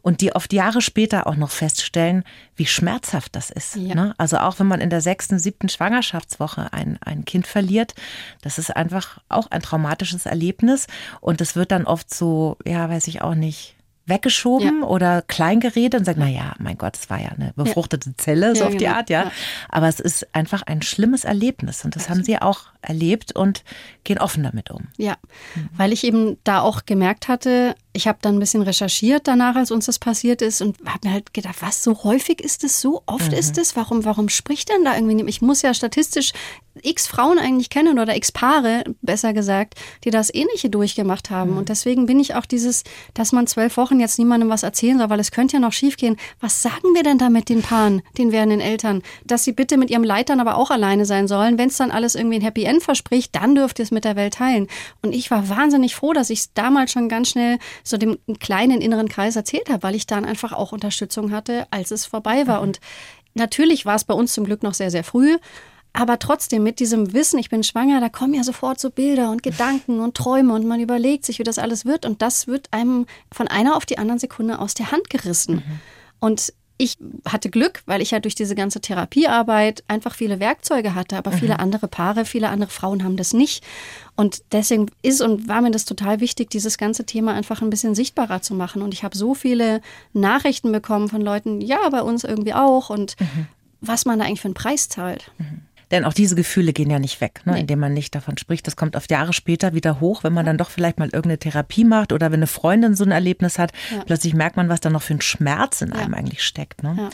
und die oft Jahre später auch noch feststellen, wie schmerzhaft das ist. Ja. Ne? Also auch wenn man in der sechsten, siebten Schwangerschaftswoche ein, ein Kind verliert, das ist einfach auch ein traumatisches Erlebnis. Und es wird dann oft so, ja, weiß ich auch nicht, weggeschoben ja. oder klein geredet und sagt, na ja, mein Gott, es war ja eine befruchtete Zelle, so auf die genau. Art, ja. Aber es ist einfach ein schlimmes Erlebnis und das haben sie auch erlebt und gehen offen damit um. Ja, mhm. weil ich eben da auch gemerkt hatte, ich habe dann ein bisschen recherchiert danach, als uns das passiert ist und habe mir halt gedacht, was so häufig ist es, so oft mhm. ist es, warum, warum spricht denn da irgendwie Ich muss ja statistisch x Frauen eigentlich kennen oder x Paare, besser gesagt, die das Ähnliche durchgemacht haben. Mhm. Und deswegen bin ich auch dieses, dass man zwölf Wochen jetzt niemandem was erzählen soll, weil es könnte ja noch schiefgehen. Was sagen wir denn da mit den Paaren, den werdenden Eltern? Dass sie bitte mit ihrem Leitern aber auch alleine sein sollen. Wenn es dann alles irgendwie ein Happy End verspricht, dann dürft ihr es mit der Welt teilen. Und ich war wahnsinnig froh, dass ich es damals schon ganz schnell so dem kleinen inneren Kreis erzählt habe, weil ich dann einfach auch Unterstützung hatte, als es vorbei war. Mhm. Und natürlich war es bei uns zum Glück noch sehr, sehr früh. Aber trotzdem mit diesem Wissen, ich bin schwanger, da kommen ja sofort so Bilder und Gedanken und Träume und man überlegt sich, wie das alles wird. Und das wird einem von einer auf die andere Sekunde aus der Hand gerissen. Mhm. Und ich hatte Glück, weil ich ja durch diese ganze Therapiearbeit einfach viele Werkzeuge hatte, aber mhm. viele andere Paare, viele andere Frauen haben das nicht. Und deswegen ist und war mir das total wichtig, dieses ganze Thema einfach ein bisschen sichtbarer zu machen. Und ich habe so viele Nachrichten bekommen von Leuten, ja, bei uns irgendwie auch und mhm. was man da eigentlich für einen Preis zahlt. Mhm. Denn auch diese Gefühle gehen ja nicht weg, ne, nee. indem man nicht davon spricht. Das kommt oft Jahre später wieder hoch, wenn man dann doch vielleicht mal irgendeine Therapie macht oder wenn eine Freundin so ein Erlebnis hat. Ja. Plötzlich merkt man, was da noch für ein Schmerz in einem ja. eigentlich steckt. Ne? Ja.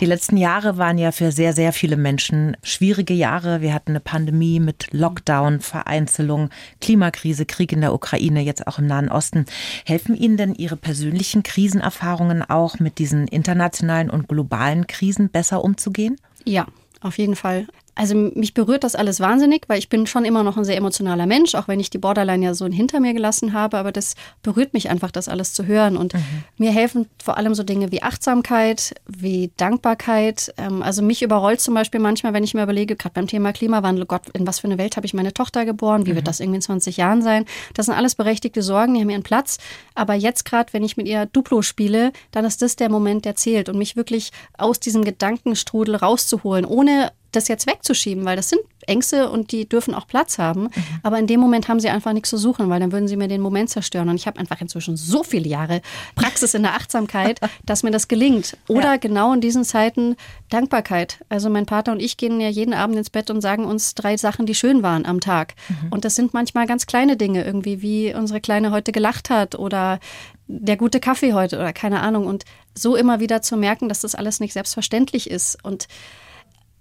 Die letzten Jahre waren ja für sehr, sehr viele Menschen schwierige Jahre. Wir hatten eine Pandemie mit Lockdown, Vereinzelung, Klimakrise, Krieg in der Ukraine, jetzt auch im Nahen Osten. Helfen Ihnen denn Ihre persönlichen Krisenerfahrungen auch mit diesen internationalen und globalen Krisen besser umzugehen? Ja, auf jeden Fall. Also mich berührt das alles wahnsinnig, weil ich bin schon immer noch ein sehr emotionaler Mensch, auch wenn ich die Borderline ja so hinter mir gelassen habe. Aber das berührt mich einfach, das alles zu hören. Und mhm. mir helfen vor allem so Dinge wie Achtsamkeit, wie Dankbarkeit. Ähm, also mich überrollt zum Beispiel manchmal, wenn ich mir überlege, gerade beim Thema Klimawandel, Gott, in was für eine Welt habe ich meine Tochter geboren? Wie mhm. wird das irgendwie in 20 Jahren sein? Das sind alles berechtigte Sorgen, die haben ihren Platz. Aber jetzt gerade, wenn ich mit ihr Duplo spiele, dann ist das der Moment, der zählt und mich wirklich aus diesem Gedankenstrudel rauszuholen, ohne das jetzt wegzuschieben, weil das sind Ängste und die dürfen auch Platz haben. Mhm. Aber in dem Moment haben sie einfach nichts zu suchen, weil dann würden sie mir den Moment zerstören. Und ich habe einfach inzwischen so viele Jahre Praxis in der Achtsamkeit, dass mir das gelingt. Oder ja. genau in diesen Zeiten Dankbarkeit. Also mein Partner und ich gehen ja jeden Abend ins Bett und sagen uns drei Sachen, die schön waren am Tag. Mhm. Und das sind manchmal ganz kleine Dinge, irgendwie wie unsere Kleine heute gelacht hat oder der gute Kaffee heute oder keine Ahnung. Und so immer wieder zu merken, dass das alles nicht selbstverständlich ist. Und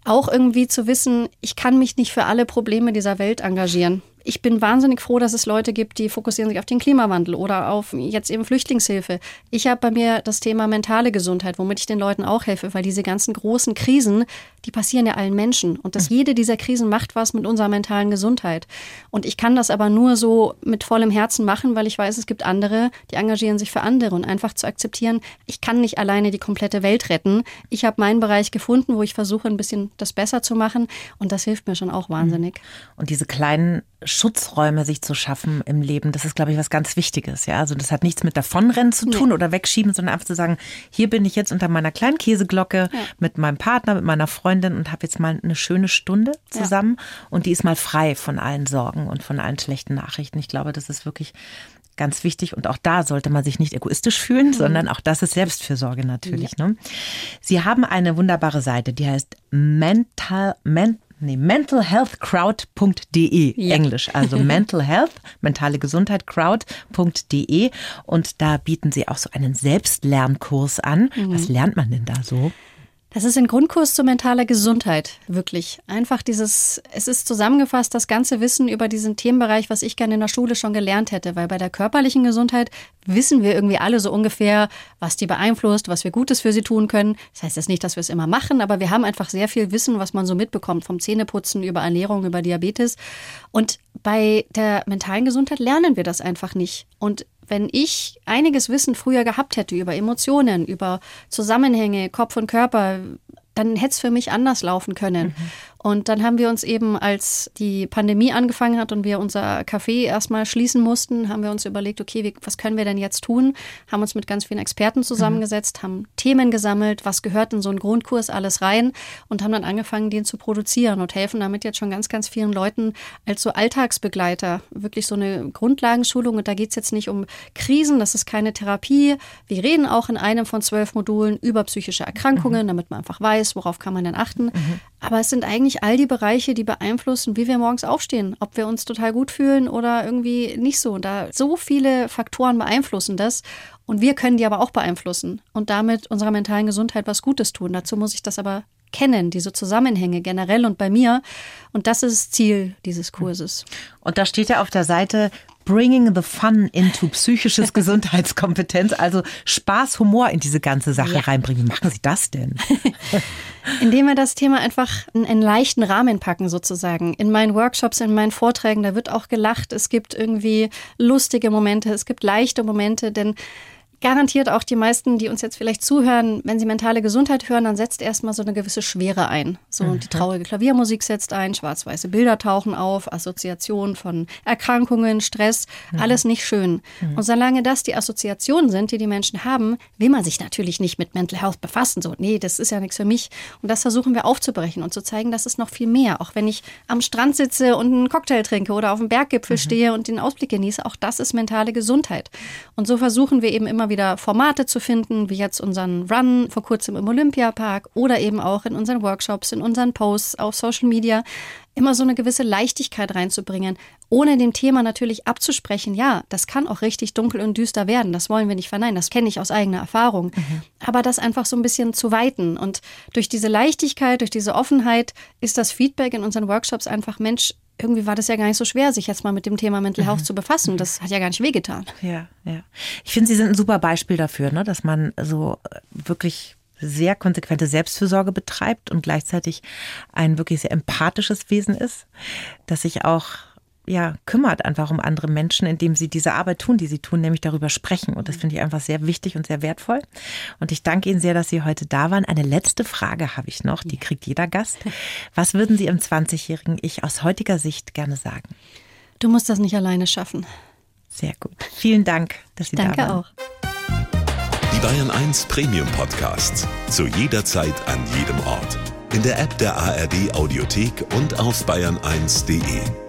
auch irgendwie zu wissen, ich kann mich nicht für alle Probleme dieser Welt engagieren ich bin wahnsinnig froh, dass es Leute gibt, die fokussieren sich auf den Klimawandel oder auf jetzt eben Flüchtlingshilfe. Ich habe bei mir das Thema mentale Gesundheit, womit ich den Leuten auch helfe, weil diese ganzen großen Krisen, die passieren ja allen Menschen. Und dass mhm. jede dieser Krisen macht was mit unserer mentalen Gesundheit. Und ich kann das aber nur so mit vollem Herzen machen, weil ich weiß, es gibt andere, die engagieren sich für andere und einfach zu akzeptieren, ich kann nicht alleine die komplette Welt retten. Ich habe meinen Bereich gefunden, wo ich versuche, ein bisschen das besser zu machen. Und das hilft mir schon auch wahnsinnig. Und diese kleinen Schutzräume sich zu schaffen im Leben, das ist, glaube ich, was ganz Wichtiges. Ja, also das hat nichts mit davonrennen zu tun nee. oder wegschieben, sondern einfach zu sagen, hier bin ich jetzt unter meiner kleinen Käseglocke ja. mit meinem Partner, mit meiner Freundin und habe jetzt mal eine schöne Stunde zusammen ja. und die ist mal frei von allen Sorgen und von allen schlechten Nachrichten. Ich glaube, das ist wirklich ganz wichtig und auch da sollte man sich nicht egoistisch fühlen, mhm. sondern auch das ist Selbstfürsorge natürlich. Ja. Ne? Sie haben eine wunderbare Seite, die heißt Mental, Mental nee, mentalhealthcrowd.de, ja. Englisch, also Mental Health, mentale Gesundheit, crowd.de und da bieten sie auch so einen Selbstlernkurs an. Mhm. Was lernt man denn da so? Das ist ein Grundkurs zu mentaler Gesundheit, wirklich. Einfach dieses, es ist zusammengefasst das ganze Wissen über diesen Themenbereich, was ich gerne in der Schule schon gelernt hätte, weil bei der körperlichen Gesundheit wissen wir irgendwie alle so ungefähr, was die beeinflusst, was wir Gutes für sie tun können. Das heißt jetzt nicht, dass wir es immer machen, aber wir haben einfach sehr viel Wissen, was man so mitbekommt, vom Zähneputzen über Ernährung, über Diabetes. Und bei der mentalen Gesundheit lernen wir das einfach nicht. Und wenn ich einiges Wissen früher gehabt hätte über Emotionen, über Zusammenhänge, Kopf und Körper, dann hätte es für mich anders laufen können. Mhm. Und dann haben wir uns eben, als die Pandemie angefangen hat und wir unser Café erstmal schließen mussten, haben wir uns überlegt, okay, wie, was können wir denn jetzt tun? Haben uns mit ganz vielen Experten zusammengesetzt, mhm. haben Themen gesammelt, was gehört in so einen Grundkurs alles rein und haben dann angefangen, den zu produzieren und helfen damit jetzt schon ganz, ganz vielen Leuten als so Alltagsbegleiter. Wirklich so eine Grundlagenschulung. Und da geht es jetzt nicht um Krisen, das ist keine Therapie. Wir reden auch in einem von zwölf Modulen über psychische Erkrankungen, mhm. damit man einfach weiß, worauf kann man denn achten. Mhm. Aber es sind eigentlich all die Bereiche, die beeinflussen, wie wir morgens aufstehen, ob wir uns total gut fühlen oder irgendwie nicht so. Und da so viele Faktoren beeinflussen das. Und wir können die aber auch beeinflussen und damit unserer mentalen Gesundheit was Gutes tun. Dazu muss ich das aber kennen, diese Zusammenhänge generell und bei mir. Und das ist das Ziel dieses Kurses. Und da steht ja auf der Seite, Bringing the Fun into psychisches Gesundheitskompetenz, also Spaß, Humor in diese ganze Sache ja. reinbringen. Wie machen Sie das denn? Indem wir das Thema einfach in einen leichten Rahmen packen, sozusagen. In meinen Workshops, in meinen Vorträgen, da wird auch gelacht. Es gibt irgendwie lustige Momente, es gibt leichte Momente, denn garantiert auch die meisten, die uns jetzt vielleicht zuhören, wenn sie mentale Gesundheit hören, dann setzt erstmal so eine gewisse Schwere ein. So mhm. die traurige Klaviermusik setzt ein, schwarz-weiße Bilder tauchen auf, Assoziationen von Erkrankungen, Stress, mhm. alles nicht schön. Mhm. Und solange das die Assoziationen sind, die die Menschen haben, will man sich natürlich nicht mit Mental Health befassen. So, nee, das ist ja nichts für mich. Und das versuchen wir aufzubrechen und zu zeigen, dass es noch viel mehr. Auch wenn ich am Strand sitze und einen Cocktail trinke oder auf dem Berggipfel mhm. stehe und den Ausblick genieße, auch das ist mentale Gesundheit. Und so versuchen wir eben immer wieder Formate zu finden, wie jetzt unseren Run vor kurzem im Olympiapark oder eben auch in unseren Workshops, in unseren Posts auf Social Media, immer so eine gewisse Leichtigkeit reinzubringen, ohne dem Thema natürlich abzusprechen, ja, das kann auch richtig dunkel und düster werden, das wollen wir nicht verneinen, das kenne ich aus eigener Erfahrung, mhm. aber das einfach so ein bisschen zu weiten und durch diese Leichtigkeit, durch diese Offenheit ist das Feedback in unseren Workshops einfach, Mensch, irgendwie war das ja gar nicht so schwer, sich jetzt mal mit dem Thema Mental Health mhm. zu befassen. Das hat ja gar nicht wehgetan. Ja, ja. Ich finde, Sie sind ein super Beispiel dafür, ne, dass man so äh, wirklich sehr konsequente Selbstfürsorge betreibt und gleichzeitig ein wirklich sehr empathisches Wesen ist, das sich auch ja, kümmert einfach um andere Menschen, indem sie diese Arbeit tun, die sie tun, nämlich darüber sprechen. Und das finde ich einfach sehr wichtig und sehr wertvoll. Und ich danke Ihnen sehr, dass Sie heute da waren. Eine letzte Frage habe ich noch, die kriegt jeder Gast. Was würden Sie im 20-jährigen Ich aus heutiger Sicht gerne sagen? Du musst das nicht alleine schaffen. Sehr gut. Vielen Dank, dass Sie danke da waren. Danke auch. Die Bayern 1 Premium Podcasts. Zu jeder Zeit, an jedem Ort. In der App der ARD Audiothek und auf bayern1.de.